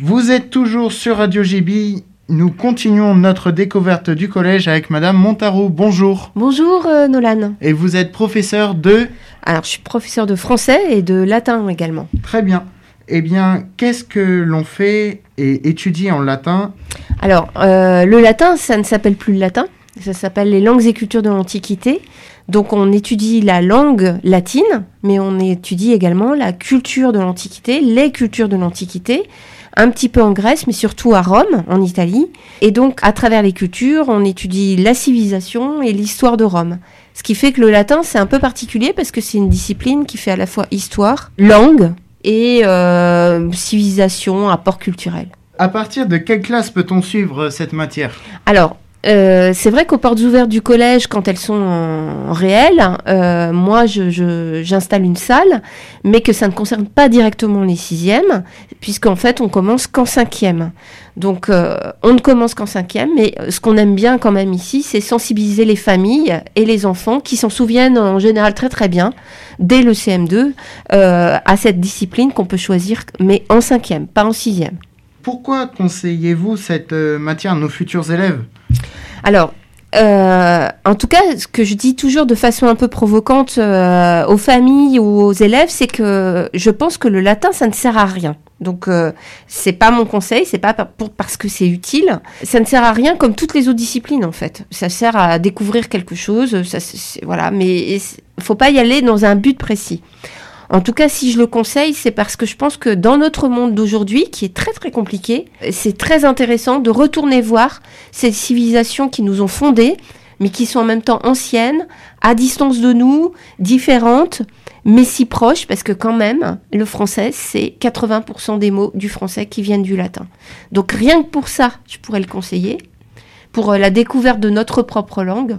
Vous êtes toujours sur Radio GB. Nous continuons notre découverte du collège avec Madame Montaro. Bonjour. Bonjour euh, Nolan. Et vous êtes professeur de Alors je suis professeur de français et de latin également. Très bien. Eh bien, qu'est-ce que l'on fait et étudie en latin? Alors euh, le latin, ça ne s'appelle plus le latin, ça s'appelle les langues et cultures de l'Antiquité. Donc on étudie la langue latine, mais on étudie également la culture de l'Antiquité, les cultures de l'Antiquité, un petit peu en Grèce, mais surtout à Rome, en Italie. Et donc à travers les cultures, on étudie la civilisation et l'histoire de Rome. Ce qui fait que le latin, c'est un peu particulier parce que c'est une discipline qui fait à la fois histoire, langue et euh, civilisation, apport culturel. À partir de quelle classe peut-on suivre cette matière? Alors, euh, c'est vrai qu'aux portes ouvertes du collège, quand elles sont en réel, euh, moi j'installe une salle, mais que ça ne concerne pas directement les sixièmes, puisqu'en fait on commence qu'en cinquième. Donc euh, on ne commence qu'en cinquième, mais ce qu'on aime bien quand même ici, c'est sensibiliser les familles et les enfants qui s'en souviennent en général très très bien, dès le CM2, à cette discipline qu'on peut choisir, mais en cinquième, pas en sixième. Pourquoi conseillez-vous cette matière à nos futurs élèves? Alors, euh, en tout cas, ce que je dis toujours de façon un peu provocante euh, aux familles ou aux élèves, c'est que je pense que le latin, ça ne sert à rien. Donc, euh, c'est pas mon conseil, c'est pas pour, parce que c'est utile. Ça ne sert à rien comme toutes les autres disciplines, en fait. Ça sert à découvrir quelque chose, ça, voilà. Mais il faut pas y aller dans un but précis. En tout cas, si je le conseille, c'est parce que je pense que dans notre monde d'aujourd'hui, qui est très très compliqué, c'est très intéressant de retourner voir ces civilisations qui nous ont fondées, mais qui sont en même temps anciennes, à distance de nous, différentes, mais si proches, parce que quand même, le français, c'est 80% des mots du français qui viennent du latin. Donc rien que pour ça, je pourrais le conseiller, pour euh, la découverte de notre propre langue.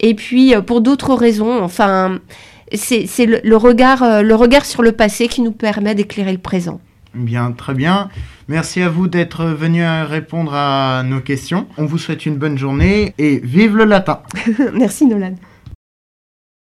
Et puis, euh, pour d'autres raisons, enfin, c'est le, regard, euh, le regard sur le passé qui nous permet d'éclairer le présent. Bien, très bien. Merci à vous d'être venu répondre à nos questions. On vous souhaite une bonne journée et vive le latin. Merci Nolan.